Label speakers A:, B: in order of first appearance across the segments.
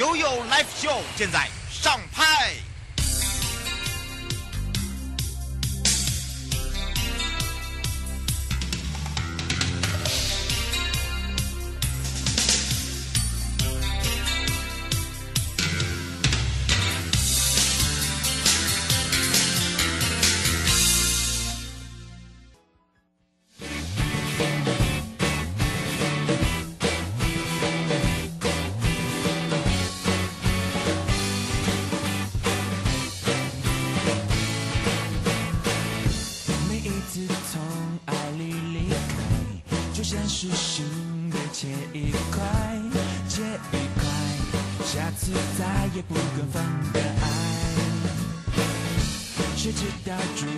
A: 悠悠 Live Show 现在上拍。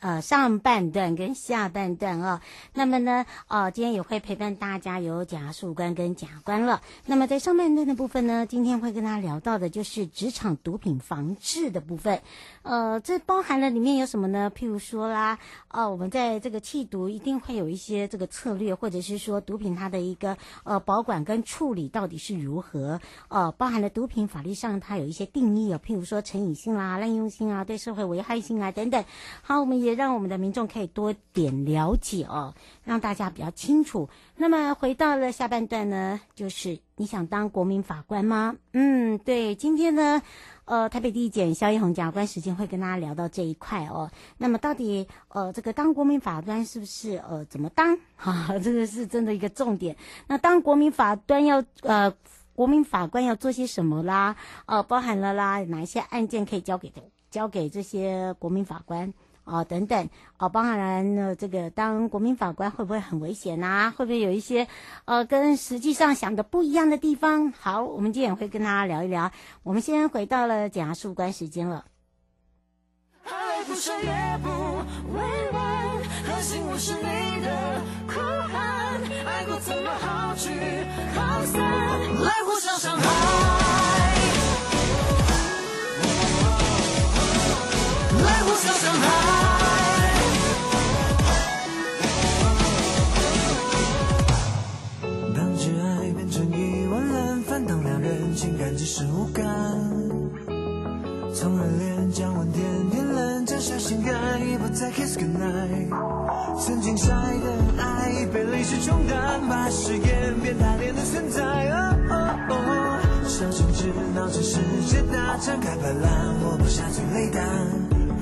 A: 呃，上半段跟下半段啊、哦，那么呢，呃，今天也会陪伴大家有检察官跟检察官了。那么在上半段的部分呢，今天会跟大家聊到的就是职场毒品防治的部分。呃，这包含了里面有什么呢？譬如说啦，哦、呃，我们在这个弃毒一定会有一些这个策略，或者是说毒品它的一个呃保管跟处理到底是如何？呃，包含了毒品法律上它有一些定义哦，譬如说成瘾性啦、滥用性啊、对社会危害性啊等等。好，我们也。也让我们的民众可以多点了解哦，让大家比较清楚。那么回到了下半段呢，就是你想当国民法官吗？嗯，对，今天呢，呃，台北地检萧奕弘检察官时间会跟大家聊到这一块哦。那么到底呃，这个当国民法官是不是呃怎么当？哈、啊，这个是真的一个重点。那当国民法官要呃，国民法官要做些什么啦？呃，包含了啦，哪一些案件可以交给交给这些国民法官？哦，等等，哦，当然呢，这个当国民法官会不会很危险啊？会不会有一些呃跟实际上想的不一样的地方？好，我们今天也会跟大家聊一聊。我们先回到了检察官时间了。爱不深也不委婉，狠心我是你的酷汉，爱过怎么好聚好散，来互相伤害，来互相伤害。情感只是无感，从热恋降温甜甜冷，将小心肝已不再 kiss goodnight。曾经晒的爱被泪水冲淡，把誓言变打脸的存在。哦哦哦，小心知道这世界大，敞开白浪，我不下最泪弹，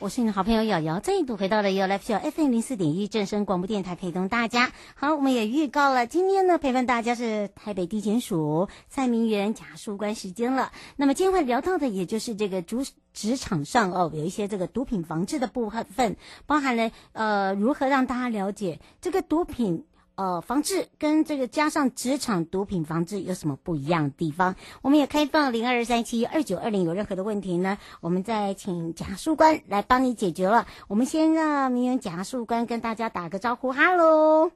A: 我是你的好朋友瑶瑶，再度回到了由来福晓 FM 零四点一正声广播电台，陪同大家。好，我们也预告了，今天呢陪伴大家是台北地检署蔡明元检察官时间了。那么今天会聊到的，也就是这个职职场上哦，有一些这个毒品防治的部分，包含了呃如何让大家了解这个毒品。呃，防治跟这个加上职场毒品防治有什么不一样的地方？我们也开放零二三七二九二零，有任何的问题呢，我们再请贾树官来帮你解决了。我们先让明媛贾树官跟大家打个招呼，哈喽，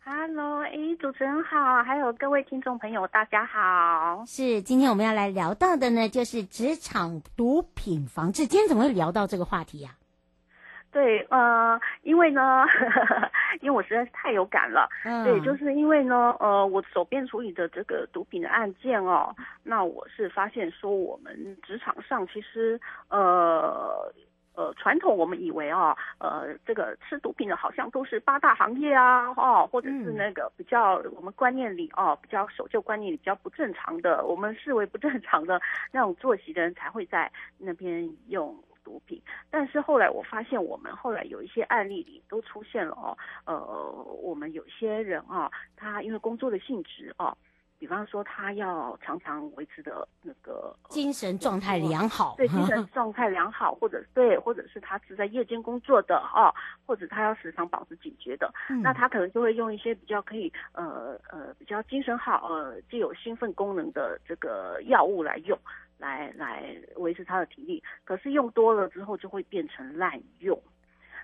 B: 哈喽，主持人好，还有各位听众朋友，大家好。
A: 是，今天我们要来聊到的呢，就是职场毒品防治。今天怎么会聊到这个话题呀、啊？
B: 对，呃，因为呢，呵 呵因为我实在是太有感了。嗯。对，就是因为呢，呃，我手边处理的这个毒品的案件哦，那我是发现说，我们职场上其实，呃。呃，传统我们以为啊，呃，这个吃毒品的好像都是八大行业啊，哦，或者是那个比较我们观念里哦，比较守旧观念里比较不正常的，我们视为不正常的那种作息的人才会在那边用毒品。但是后来我发现，我们后来有一些案例里都出现了哦，呃，我们有些人啊，他因为工作的性质啊。比方说，他要常常维持的那个
A: 精神状态良好，
B: 对，精神状态良好，或者对，或者是他是在夜间工作的哦，或者他要时常保持警觉的，嗯、那他可能就会用一些比较可以呃呃比较精神好呃具有兴奋功能的这个药物来用，来来维持他的体力。可是用多了之后就会变成滥用，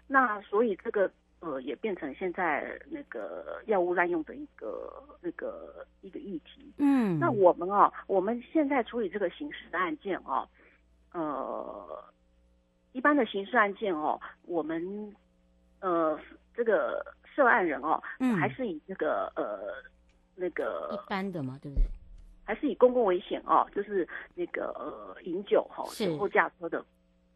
B: 那所以这个。呃，也变成现在那个药物滥用的一个那个一个议题。嗯，那我们啊，我们现在处理这个刑事的案件啊，呃，一般的刑事案件哦，我们呃这个涉案人哦，嗯，还是以这个呃那个
A: 一般的嘛，对不对？
B: 还是以公共危险哦，就是那个呃饮酒哈，酒后驾车的。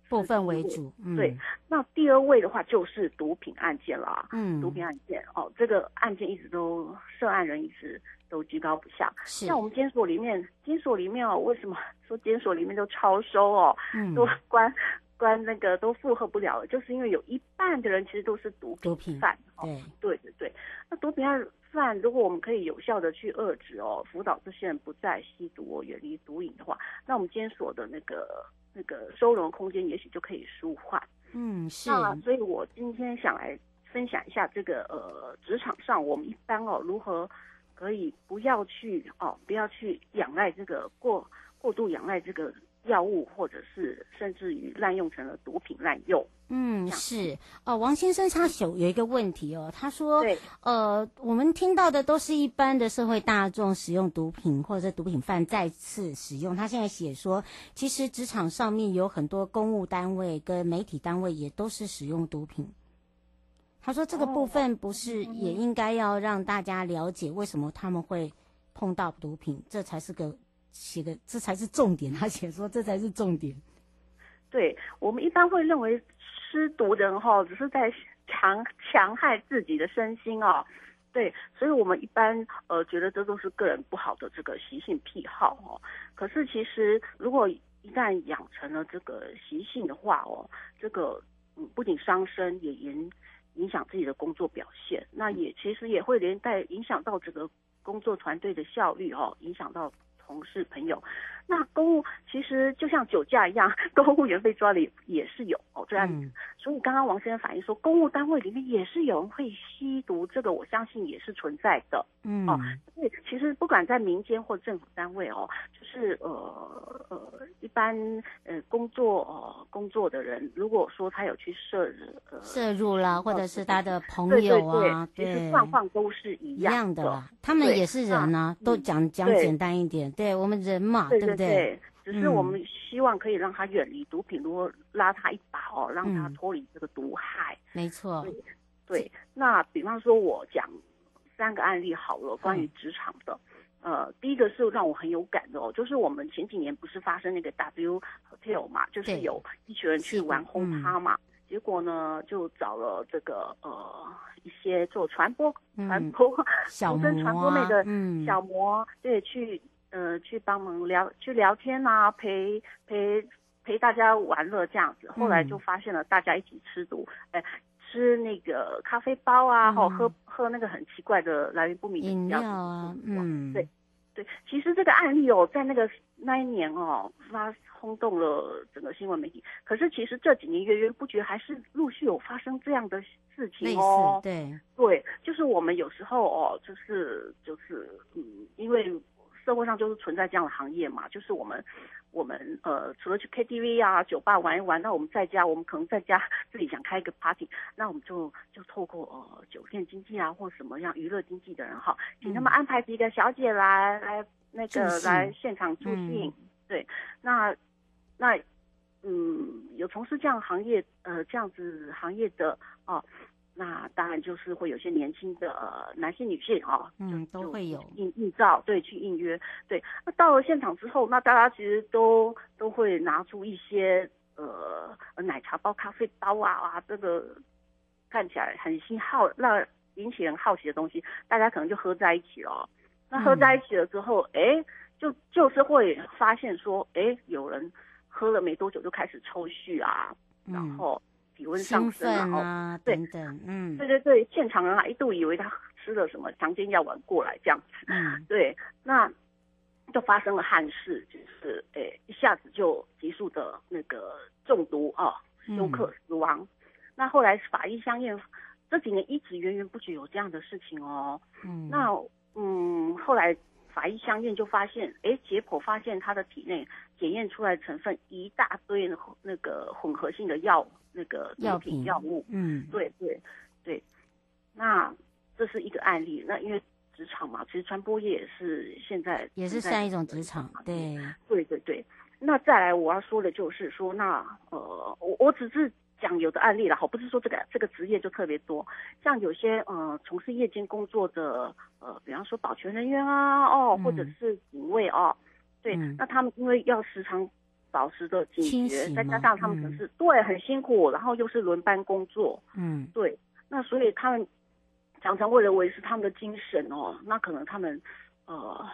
A: 部分为主，嗯、
B: 对。那第二位的话就是毒品案件了，嗯，毒品案件哦，这个案件一直都涉案人一直都居高不下。像我们监所里面，监所里面哦，为什么说监所里面都超收哦？嗯，都关关那个都负荷不了了，就是因为有一半的人其实都是毒品犯。对、哦，对对对。那毒品案犯，如果我们可以有效的去遏制哦，辅导这些人不再吸毒、远离毒瘾的话，那我们监所的那个。那个收容空间也许就可以舒缓，嗯，是。那所以我今天想来分享一下这个呃，职场上我们一般哦，如何可以不要去哦，不要去仰赖这个过过度仰赖这个。药物，或者是甚至于滥用成了毒品滥用。
A: 嗯，是哦，王先生他有有一个问题哦，他说，对呃，我们听到的都是一般的社会大众使用毒品，或者毒品犯再次使用。他现在写说，其实职场上面有很多公务单位跟媒体单位也都是使用毒品。他说这个部分不是也应该要让大家了解为什么他们会碰到毒品，这才是个。写的这才是重点，他写说这才是重点。
B: 对，我们一般会认为吃毒人哈，只是在强强害自己的身心哦。对，所以我们一般呃觉得这都是个人不好的这个习性癖好哦。可是其实如果一旦养成了这个习性的话哦，这个嗯不仅伤身，也影影响自己的工作表现。那也其实也会连带影响到这个工作团队的效率哦，影响到。同事朋友，那公务其实就像酒驾一样，公务员被抓了也是有哦这样所以刚刚王先生反映说，公务单位里面也是有人会吸毒，这个我相信也是存在的。嗯，哦，所以其实不管在民间或政府单位哦，就是呃呃，一般呃工作呃工作的人，如果说他有去涉呃
A: 涉入了，或者是他的朋友啊，
B: 对，对，对，对，其实状况都是一样的，
A: 样的啦。他们也是人啊，都讲讲简单一点，对，我们人嘛，对，对不对？对，
B: 只是我们希望可以让他远离毒品，如果拉他一把哦，让他脱离这个毒害。
A: 没错，
B: 对，对。那比方说，我讲。三个案例好了，关于职场的，嗯、呃，第一个是让我很有感的哦，就是我们前几年不是发生那个 W Hotel 嘛，就是有一群人去玩轰趴嘛，嗯、结果呢就找了这个呃一些做传播传播 小生传播类的小模，嗯、对，去呃去帮忙聊去聊天啊，陪陪陪大家玩乐这样子，后来就发现了大家一起吃毒，哎、嗯。吃那个咖啡包啊，或、嗯、喝喝那个很奇怪的来源不明的饮料啊，嗯，对对，其实这个案例哦，在那个那一年哦，发轰动了整个新闻媒体。可是其实这几年源源不绝，还是陆续有发生这样的事情哦。对对，就是我们有时候哦，就是就是嗯，因为社会上就是存在这样的行业嘛，就是我们我们呃除了去 KTV 啊酒吧玩一玩，那我们在家我们可能在家 自己想开一个 party，那我们就就透过呃酒店经济啊或什么样娱乐经济的人哈，请他们安排几个小姐来来那个来现场助兴，嗯、对，那那。嗯，有从事这样行业，呃，这样子行业的哦，那当然就是会有些年轻的、呃、男性、女性哦，
A: 嗯，都会有
B: 应应照，对，去应约，对。那到了现场之后，那大家其实都都会拿出一些呃奶茶包、咖啡包啊，哇，这个看起来很新好，让引起人好奇的东西，大家可能就喝在一起了。那喝在一起了之后，哎、嗯，就就是会发现说，哎，有人。喝了没多久就开始抽搐啊，嗯、然后体温上升啊，
A: 啊
B: 对
A: 等等，嗯，
B: 对对对，现场人还一度以为他吃了什么强奸药丸过来这样子，
A: 嗯，
B: 对，那就发生了憾事，就是诶一下子就急速的那个中毒啊，休克死亡。嗯、那后来法医相验，这几年一直源源不绝有这样的事情哦，
A: 嗯，
B: 那嗯后来。法医相验就发现，哎，解剖发现他的体内检验出来成分一大堆那个混合性的药，那个药品药物。
A: 嗯，
B: 对对对。那这是一个案例。那因为职场嘛，其实传播业也是现在
A: 也是算一种职场。对
B: 对对对。那再来我要说的就是说，那呃，我我只是。讲有的案例了，好，不是说这个这个职业就特别多，像有些呃从事夜间工作的呃，比方说保全人员啊，哦，或者是警卫哦，对，
A: 嗯、
B: 那他们因为要时常保持着警觉，再加上他们可能是、嗯、对很辛苦，然后又是轮班工作，
A: 嗯，
B: 对，那所以他们常常为了维持他们的精神哦，那可能他们呃。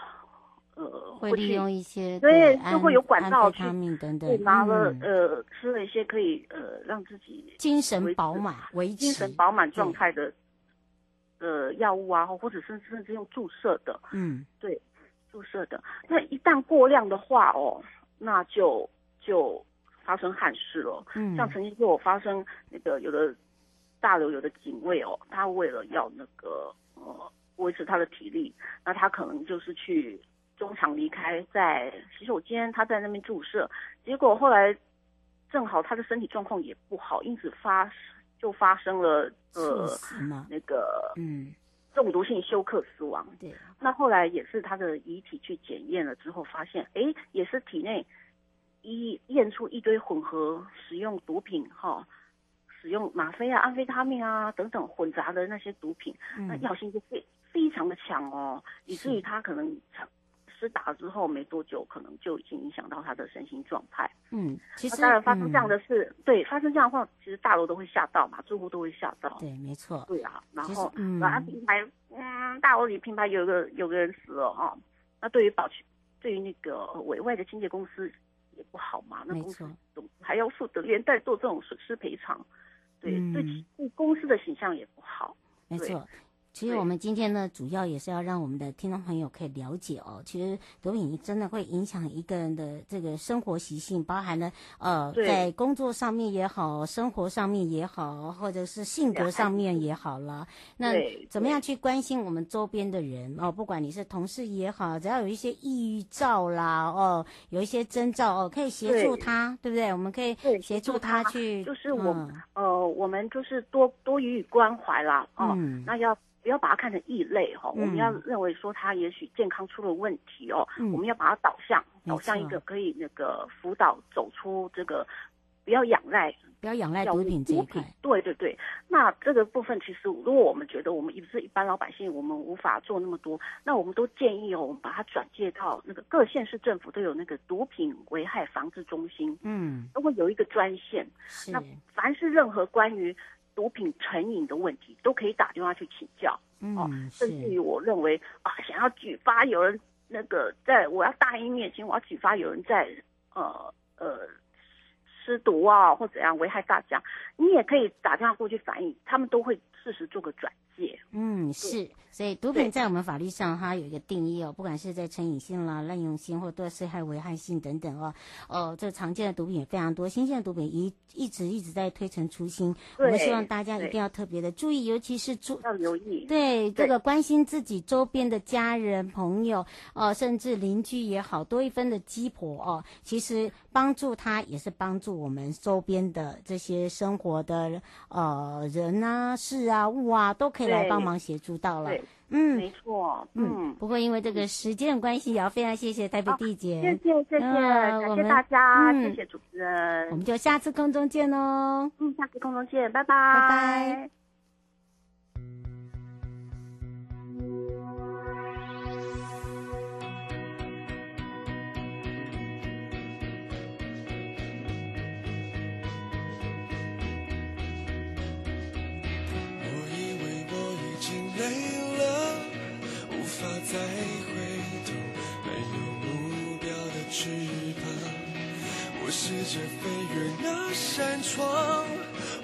B: 呃，
A: 会利用一些
B: 对，就会有管道去
A: 等等，
B: 对，拿了呃吃了一些可以呃让自己
A: 精神饱满、维
B: 精神饱满状态的呃药物啊，或者甚甚至用注射的，
A: 嗯，
B: 对，注射的，那一旦过量的话哦，那就就发生憾事了。
A: 嗯，
B: 像曾经就有发生那个有的大楼有的警卫哦，他为了要那个呃维持他的体力，那他可能就是去。中场离开，在洗手间，他在那边注射，结果后来正好他的身体状况也不好，因此发就发生了呃那个
A: 嗯
B: 中毒性休克死亡。
A: 对，
B: 那后来也是他的遗体去检验了之后，发现哎也是体内一验出一堆混合使用毒品哈、哦，使用吗啡啊、安非他命啊等等混杂的那些毒品，
A: 嗯、
B: 那药性就非非常的强哦，以至于他可能。施打之后没多久，可能就已经影响到他的身心状态。
A: 嗯，其实
B: 当然发生这样的事，嗯、对，发生这样的话，其实大楼都会吓到嘛，住户都会吓到。
A: 对，没错。
B: 对啊，然后，
A: 实嗯，
B: 然后品牌，嗯，大楼里品牌有个有个人死了啊，那对于保全，对于那个委外的清洁公司也不好嘛，那公司总还要负责连带做这种损失赔偿，对，嗯、对，对公司的形象也不好。
A: 没错。其实我们今天呢，主要也是要让我们的听众朋友可以了解哦。其实毒品真的会影响一个人的这个生活习性，包含了呃，在工作上面也好，生活上面也好，或者是性格上面也好了。那怎么样去关心我们周边的人哦？不管你是同事也好，只要有一些抑郁兆啦，哦，有一些征兆哦，可以协助他，对，对不对？我们可以协助他去，
B: 就是我、嗯、呃，我们就是多多予以关怀啦。哦，
A: 嗯、
B: 那要。不要把它看成异类哈，嗯、我们要认为说他也许健康出了问题哦，
A: 嗯、
B: 我们要把它导向导向一个可以那个辅导走出这个，不要仰赖
A: 不要仰赖毒品这一块。
B: 对对对，那这个部分其实如果我们觉得我们也不是一般老百姓，我们无法做那么多，那我们都建议哦，我们把它转介到那个各县市政府都有那个毒品危害防治中心，
A: 嗯，
B: 都会有一个专
A: 线，
B: 那凡是任何关于。毒品成瘾的问题都可以打电话去请教，
A: 嗯，
B: 哦，甚至于我认为啊，想要举发有人那个在我要大义灭亲，我要举发有人在呃呃施毒啊或怎样危害大家，你也可以打电话过去反映，他们都会适时做个转介。
A: 嗯，是，所以毒品在我们法律上它有一个定义哦，不管是在成瘾性啦、滥用性或对社会危害性等等哦，哦，这常见的毒品也非常多，新鲜的毒品一一直一直在推陈出新。我们希望大家一定要特别的注意，尤其是注
B: 要留意，
A: 对，对。这个关心自己周边的家人、朋友哦，甚至邻居也好，多一分的鸡婆哦，其实帮助他也是帮助我们周边的这些生活的呃人啊、事啊、物啊，都可以来帮忙协助到了。嗯，
B: 没错。嗯，
A: 不过因为这个时间的关系，也要非常谢谢台北地姐。
B: 谢谢谢谢，感谢大家，谢谢主持人。
A: 我们就下次空中见喽。
B: 嗯，下次空中见，拜拜。
A: 拜拜。
C: 扇窗，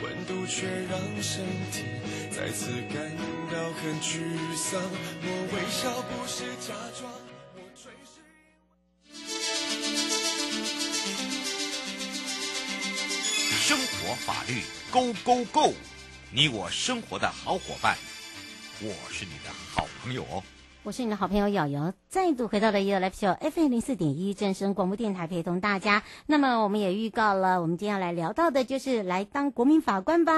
C: 温度却让身体再次感到很沮丧。我微笑不是假装，我垂视。
D: 生活法律 Go Go Go，你我生活的好伙伴，我是你的好朋友哦。
A: 我是你的好朋友瑶瑶，再度回到了 You Live Show FM 零四点一正声广播电台，陪同大家。那么我们也预告了，我们今天要来聊到的就是来当国民法官吧。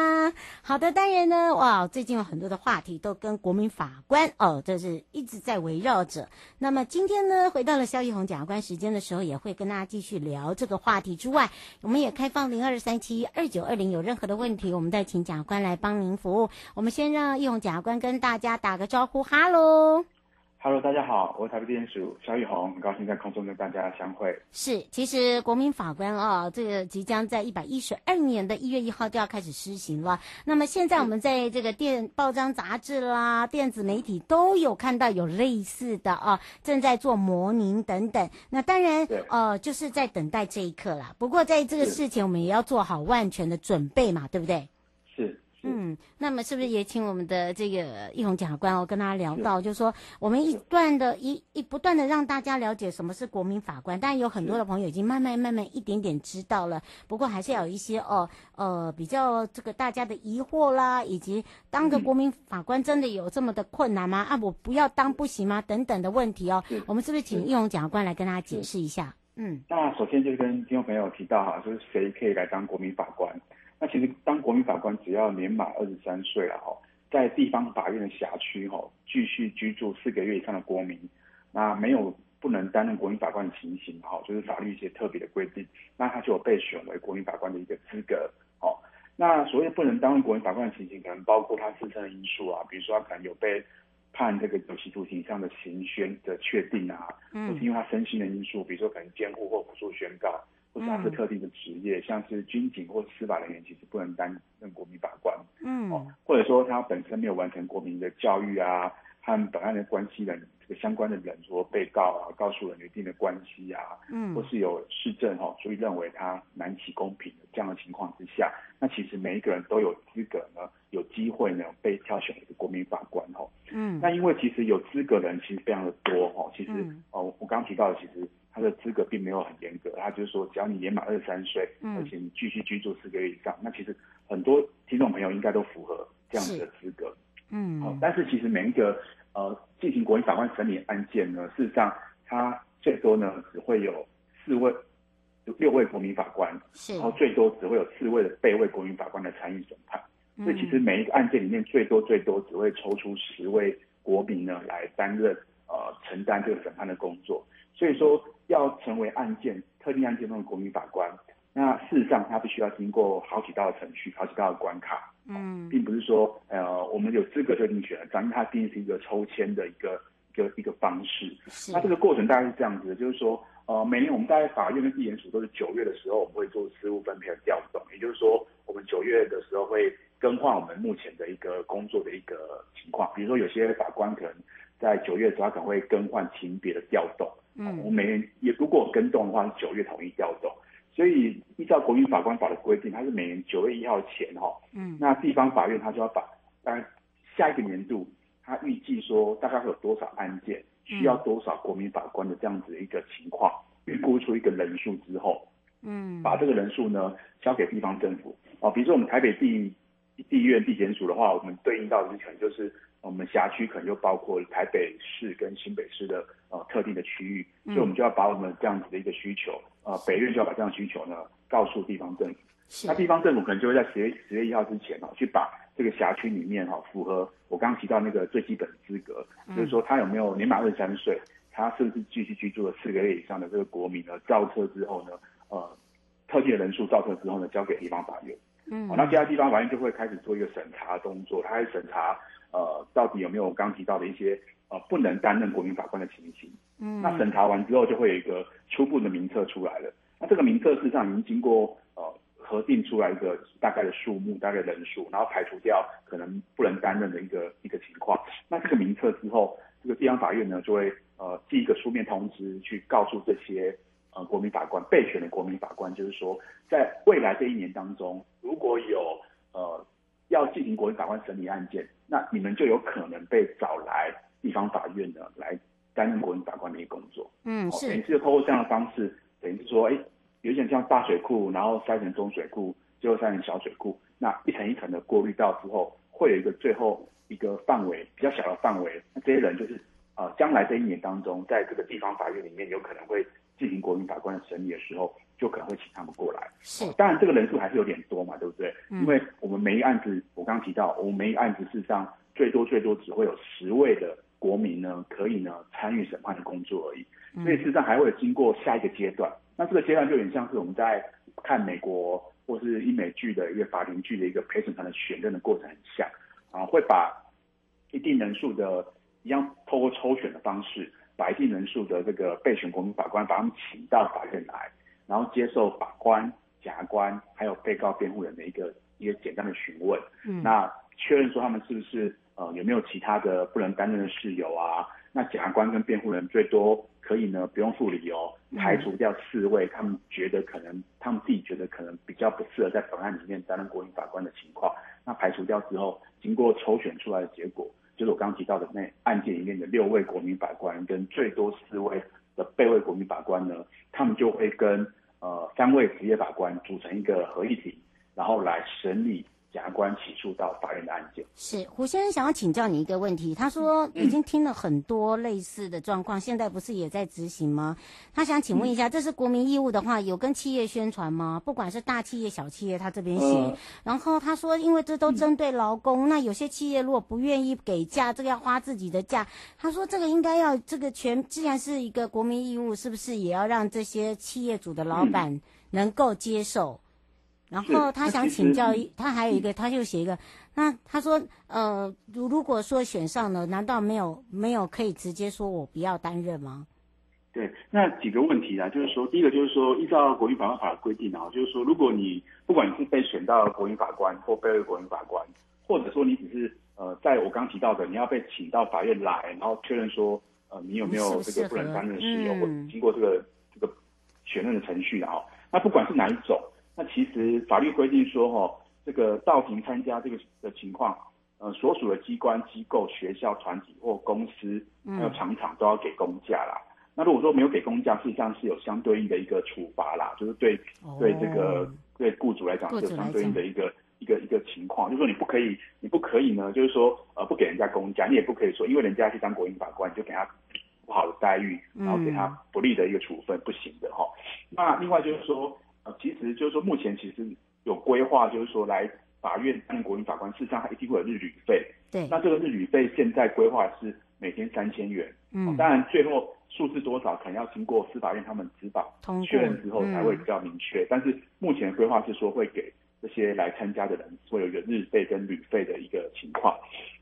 A: 好的，当然呢，哇，最近有很多的话题都跟国民法官哦，这是一直在围绕着。那么今天呢，回到了萧奕弘检察官时间的时候，也会跟大家继续聊这个话题之外，我们也开放零二三七二九二零，有任何的问题，我们再请检察官来帮您服务。我们先让奕弘检察官跟大家打个招呼，哈喽。
E: Hello，大家好，我是台北地检署萧奕弘，很高兴在空中跟大家相会。
A: 是，其实国民法官啊，这个即将在一百一十二年的一月一号就要开始施行了。那么现在我们在这个电报章杂志啦、电子媒体都有看到有类似的啊，正在做模拟等等。那当然，呃，就是在等待这一刻啦。不过在这个事情，我们也要做好万全的准备嘛，对不对？
E: 是。
A: 嗯，那么是不是也请我们的这个奕弘检察官哦，跟大家聊到，就是说我们一段的一一不断的让大家了解什么是国民法官，但有很多的朋友已经慢慢慢慢一点点知道了，不过还是要有一些哦呃比较这个大家的疑惑啦，以及当个国民法官真的有这么的困难吗？啊，我不要当不行吗？等等的问题哦，我们是不是请奕弘检察官来跟大家解释一下？嗯，
E: 那首先就是跟听众朋友提到哈，就是谁可以来当国民法官？那其实当国民法官只要年满二十三岁了哈，在地方法院的辖区哈，继续居住四个月以上的国民，那没有不能担任国民法官的情形哈，就是法律一些特别的规定，那他就有被选为国民法官的一个资格哦。那所谓不能担任国民法官的情形，可能包括他自身的因素啊，比如说他可能有被判这个有期徒刑以上的刑宣的确定啊，嗯，或是因为他身心的因素，比如说可能监护或辅助宣告。或者他是特定的职业，嗯、像是军警或司法人员，其实不能担任国民法官。嗯，哦，或者说他本身没有完成国民的教育啊，和本案的关系人这个相关的人，说被告啊、告诉人有一定的关系啊，嗯，或是有市政哈，所以认为他难起公平的这样的情况之下，那其实每一个人都有资格呢，有机会呢被挑选为国民法官哈。嗯，那因为其实有资格的人其实非常的多哈，其实、嗯、哦，我刚刚提到的其实。他的资格并没有很严格，他就是说，只要你年满二十三岁，嗯、而且你继续居住四个月以上，那其实很多听众朋友应该都符合这样子的资格。嗯，好、哦，但是其实每一个呃进行国民法官审理案件呢，事实上他最多呢只会有四位、六位国民法官，然后最多只会有四位的被位国民法官的参与审判。嗯、所以其实每一个案件里面最多最多只会抽出十位国民呢来担任呃承担这个审判的工作。所以说，要成为案件特定案件中的国民法官，那事实上他必须要经过好几道程序，好几道的关卡。嗯，并不是说，呃，我们有资格就一定选了，咱们它毕竟是一个抽签的一个一个一个方式。那这个过程大概是这样子的，就是说，呃，每年我们大概法院跟地检署都是九月的时候，我们会做事务分配的调动，也就是说，我们九月的时候会更换我们目前的一个工作的一个情况。比如说，有些法官可能在九月的时候，他可能会更换情别的调动。嗯，我们每年也如果跟动的话，是九月统一调动。所以依照国民法官法的规定，它是每年九月一号前哈，嗯，那地方法院它就要把大概下一个年度，他预计说大概会有多少案件，需要多少国民法官的这样子的一个情况，预估出一个人数之后，嗯，把这个人数呢交给地方政府。哦，比如说我们台北地地院地检署的话，我们对应到的可能就是我们辖区可能就包括台北市跟新北市的呃特定的区域，所以我们就要把我们这样子的一个需求，呃，北院就要把这样的需求呢告诉地方政府。那地方政府可能就会在十月十月一号之前哦，去把这个辖区里面哈符合我刚刚提到那个最基本的资格，就是说他有没有年满二十三岁，他是不是继续居住了四个月以上的这个国民呢？造册之后呢，呃，特定的人数造册之后呢，交给地方法院。嗯，好，那其他地方法院就会开始做一个审查动作，他会审查呃到底有没有我刚刚提到的一些呃不能担任国民法官的情形。嗯，那审查完之后就会有一个初步的名册出来了。那这个名册事实上已经经过呃。核定出来一个大概的数目，大概人数，然后排除掉可能不能担任的一个一个情况。那这个名册之后，这个地方法院呢就会呃寄一个书面通知去告诉这些呃国民法官备选的国民法官，就是说在未来这一年当中，如果有呃要进行国民法官审理案件，那你们就有可能被找来地方法院呢来担任国民法官的一个工作。嗯，是。等于是透过这样的方式，等于是说，哎。有点像大水库，然后筛成中水库，最后筛成小水库。那一层一层的过滤到之后，会有一个最后一个范围比较小的范围。那这些人就是呃，将来这一年当中，在这个地方法院里面有可能会进行国民法官的审理的时候，就可能会请他们过来。是，当然这个人数还是有点多嘛，对不对？嗯。因为我们每一案子，我刚刚提到，我们每一案子事实上最多最多只会有十位的国民呢，可以呢参与审判的工作而已。所以事实上还会经过下一个阶段。那这个阶段就有点像是我们在看美国或是英美剧的一个法庭剧的一个陪审团的选任的过程很像啊，会把一定人数的，一样透过抽选的方式，把一定人数的这个备选国民法官把他们请到法院来，然后接受法官、检察官还有被告辩护人的一个一个简单的询问，嗯，那确认说他们是不是呃有没有其他的不能担任的事由啊？那检察官跟辩护人最多可以呢，不用附理由，排除掉四位他们觉得可能，他们自己觉得可能比较不适合在本案里面担任国民法官的情况。那排除掉之后，经过抽选出来的结果，就是我刚刚提到的那案件里面的六位国民法官跟最多四位的被位国民法官呢，他们就会跟呃三位职业法官组成一个合议庭，然后来审理。检察官起诉到法院的案件。
A: 是胡先生想要请教你一个问题，他说已经听了很多类似的状况，嗯、现在不是也在执行吗？他想请问一下，嗯、这是国民义务的话，有跟企业宣传吗？不管是大企业、小企业，他这边写。呃、然后他说，因为这都针对劳工，嗯、那有些企业如果不愿意给假，这个要花自己的假。他说这个应该要这个全，既然是一个国民义务，是不是也要让这些企业主的老板能够接受？嗯然后他想请教一，他还有一个，他就写一个，那他说，呃，如如果说选上了，难道没有没有可以直接说我不要担任吗？
E: 对，那几个问题啊，就是说，第一个就是说，依照国民法官法的规定啊，就是说，如果你不管你是被选到国民法官或备位国民法官，或者说你只是呃，在我刚提到的，你要被请到法院来，然后确认说，呃，你有没有这个不能担任的事由，或经过这个这个选任的程序的啊，那不管是哪一种。那其实法律规定说，哈，这个到庭参加这个的情况，呃，所属的机关、机构、学校、团体或公司，还有厂厂都要给公假啦。嗯、那如果说没有给公假，实际上是有相对应的一个处罚啦，就是对、哦、对这个对雇主来讲是有相对应的一个一个一个情况，就是说你不可以，你不可以呢，就是说呃不给人家公假，你也不可以说因为人家去当国营法官，你就给他不好的待遇，然后给他不利的一个处分，嗯、不行的哈。那另外就是说。呃，其实就是说，目前其实有规划，就是说来法院担任国民法官，事实上他一定会有日旅费。对。那这个日旅费现在规划是每天三千元。嗯。当然，最后数字多少可能要经过司法院他们执法确认之后才会比较明确。嗯、但是目前规划是说会给这些来参加的人会有一个日费跟旅费的一个情况。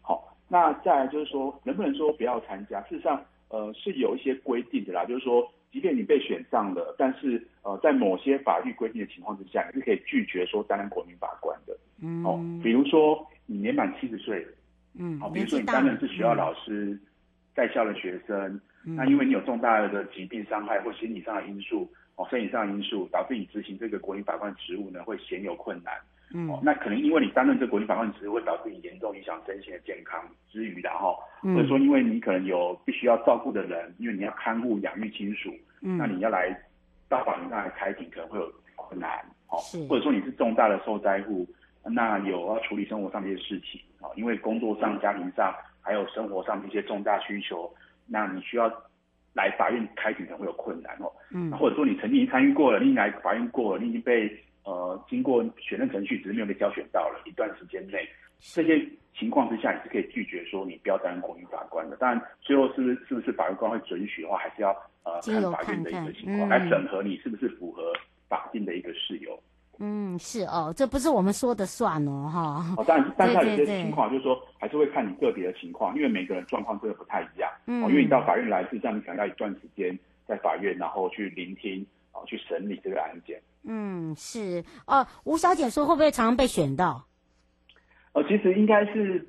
E: 好，那再来就是说，能不能说不要参加？事实上，呃，是有一些规定的啦，就是说。即便你被选上了，但是呃，在某些法律规定的情况之下，你是可以拒绝说担任国民法官的。嗯，哦，比如说你年满七十岁，嗯，好，比如说你担任是学校老师，嗯、在校的学生，嗯、那因为你有重大的疾病伤害或心理上的因素，哦，生理上的因素导致你执行这个国民法官职务呢会鲜有困难，
A: 嗯，
E: 哦，那可能因为你担任这国际法官，其实会导致你严重影响身心的健康之余，然后或者说因为你可能有必须要照顾的人，因为你要看护养育亲属，嗯，那你要来到法庭上来开庭，可能会有困难，哦，或者说你是重大的受灾户，那有要处理生活上的一些事情，哦，因为工作上、家庭上还有生活上的一些重大需求，那你需要来法院开庭可能会有困难哦，嗯，或者说你曾经参与过了，你来法院过了，你已经被。呃，经过选任程序，只是没有被挑选到了一段时间内，这些情况之下，你是可以拒绝说你不要担任国民法官的。当然，最后是不是是不是法官会准许的话，还是要呃看法院的一个情况来审核你是不是符合法定的一个事由。
A: 嗯，是哦，这不是我们说的算哦，哈。
E: 哦，但但是有些情况就是说，还是会看你个别的情况，因为每个人状况真的不太一样。嗯。哦，因为你到法院来，实际上你可能要一段时间在法院，然后去聆听啊，去审理这个案件。
A: 嗯，是哦。吴小姐说，会不会常常被选到？
E: 呃，其实应该是，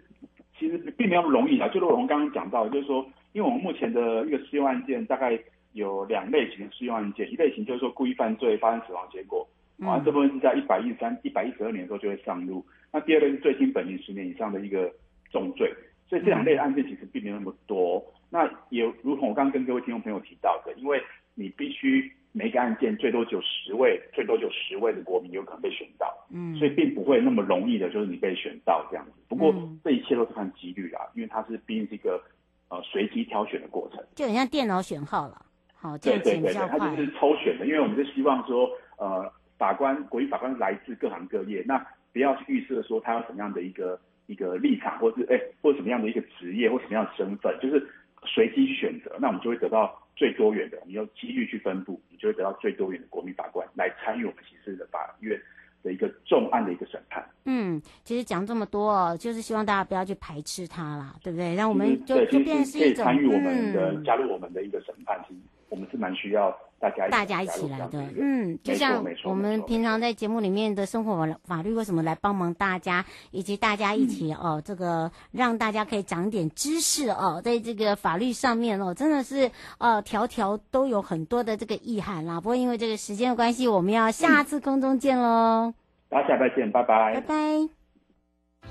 E: 其实并没有那么容易啊。就如我们刚刚讲到，就是说，因为我们目前的一个适用案件大概有两类型的适用案件，一类型就是说故意犯罪发生死亡结果，啊、嗯，这部分是在一百一十三、一百一十二年的时候就会上路。那第二类是最轻本刑十年以上的一个重罪，所以这两类的案件其实并没有那么多。嗯、那也如同我刚刚跟各位听众朋友提到的，因为你必须。每个案件最多只有十位，最多就十位的国民有可能被选到，嗯，所以并不会那么容易的，就是你被选到这样子。不过这一切都是看几率啦，因为它是毕竟是一个呃随机挑选的过程，
A: 就很像电脑选号了。好，
E: 对对对对，它就是抽选的，因为我们是希望说，呃，法官国际法官来自各行各业，那不要去预设说他有什么样的一个一个立场，或是哎，或者什么样的一个职业或什么样的身份，就是随机去选择，那我们就会得到。最多元的，我们用几率去分布，你就会得到最多元的国民法官来参与我们刑事的法院的一个重案的一个审判。
A: 嗯，其实讲这么多哦，就是希望大家不要去排斥他啦，对不对？让我们就就变成是一种
E: 可以参与我们的、嗯、加入我们的一个审判，其实我们是蛮需要。大家
A: 大家一起来的，嗯，就像我们平常在节目里面的生活法律为什么来帮忙大家，以及大家一起、嗯、哦，这个让大家可以长点知识哦，在这个法律上面哦，真的是呃条条都有很多的这个意涵啦。不过因为这个时间的关系，我们要下次空中见喽。
E: 大家下次见，拜拜，
A: 拜拜。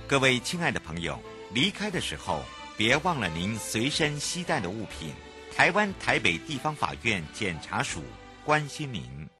D: 各位亲爱的朋友，离开的时候别忘了您随身携带的物品。台湾台北地方法院检察署关心民。